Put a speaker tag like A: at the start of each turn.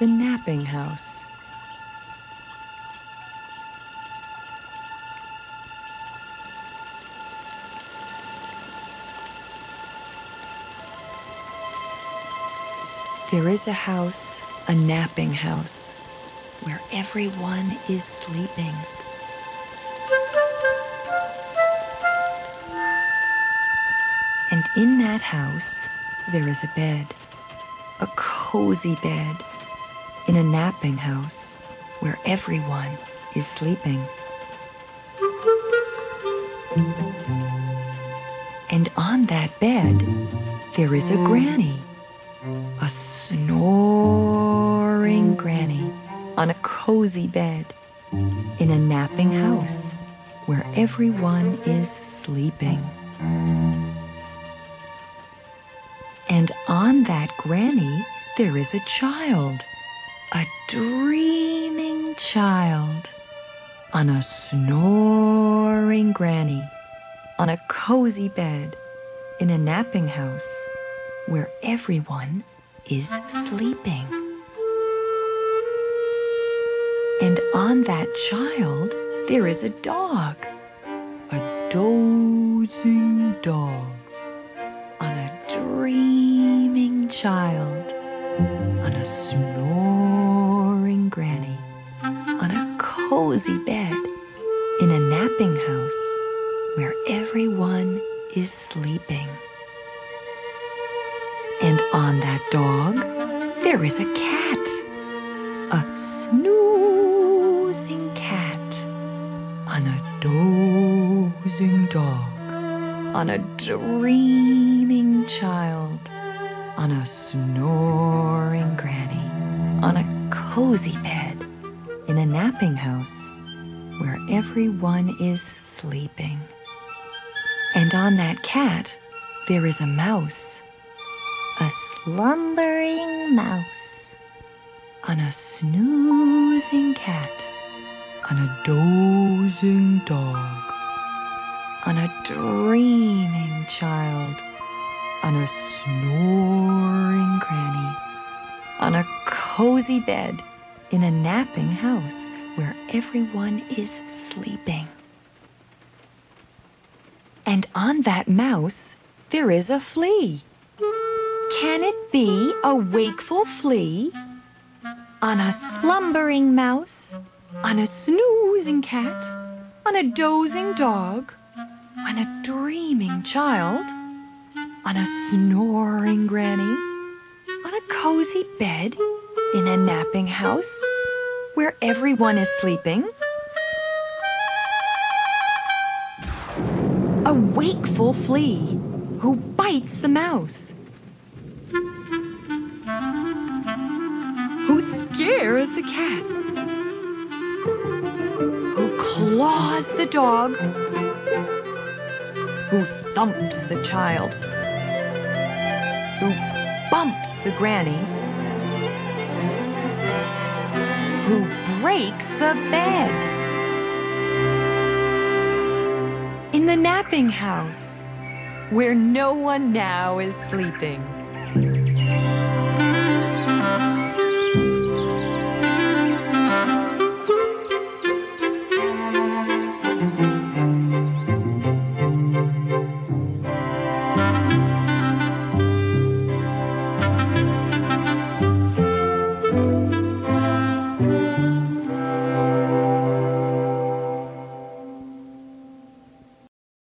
A: the napping house. There is a house, a napping house, where everyone is sleeping. And in that house, there is a bed, a cozy bed, in a napping house where everyone is sleeping. And on that bed, there is a granny, a snoring granny on a cozy bed in a napping house where everyone is sleeping. And on that granny, there is a child, a dreaming child, on a snoring granny, on a cozy bed, in a napping house where everyone is sleeping. And on that child, there is a dog, a dozing dog on a dreaming child, cozy bed, in a napping house where everyone is sleeping. And on that dog, there is a cat, a snoozing cat, on a dozing dog on a dreaming child, on a snoring granny, on a cozy bed, in a napping house where everyone is sleeping. And on that cat, there is a mouse, a slumbering mouse, on a snoozing cat, on a dozing dog. On a dreaming child, on a snoring granny, on a cozy bed in a napping house where everyone is sleeping. And on that mouse, there is a flea. Can it be a wakeful flea? On a slumbering mouse, on a snoozing cat, on a dozing dog, on a dreaming child, on a snoring granny, on a cozy bed, in a napping house where everyone is sleeping. A wakeful flea who bites the mouse, who scares the cat, who claws the dog. Who thumps the child, who bumps the granny, who breaks the bed. In the napping house, where no one now is sleeping.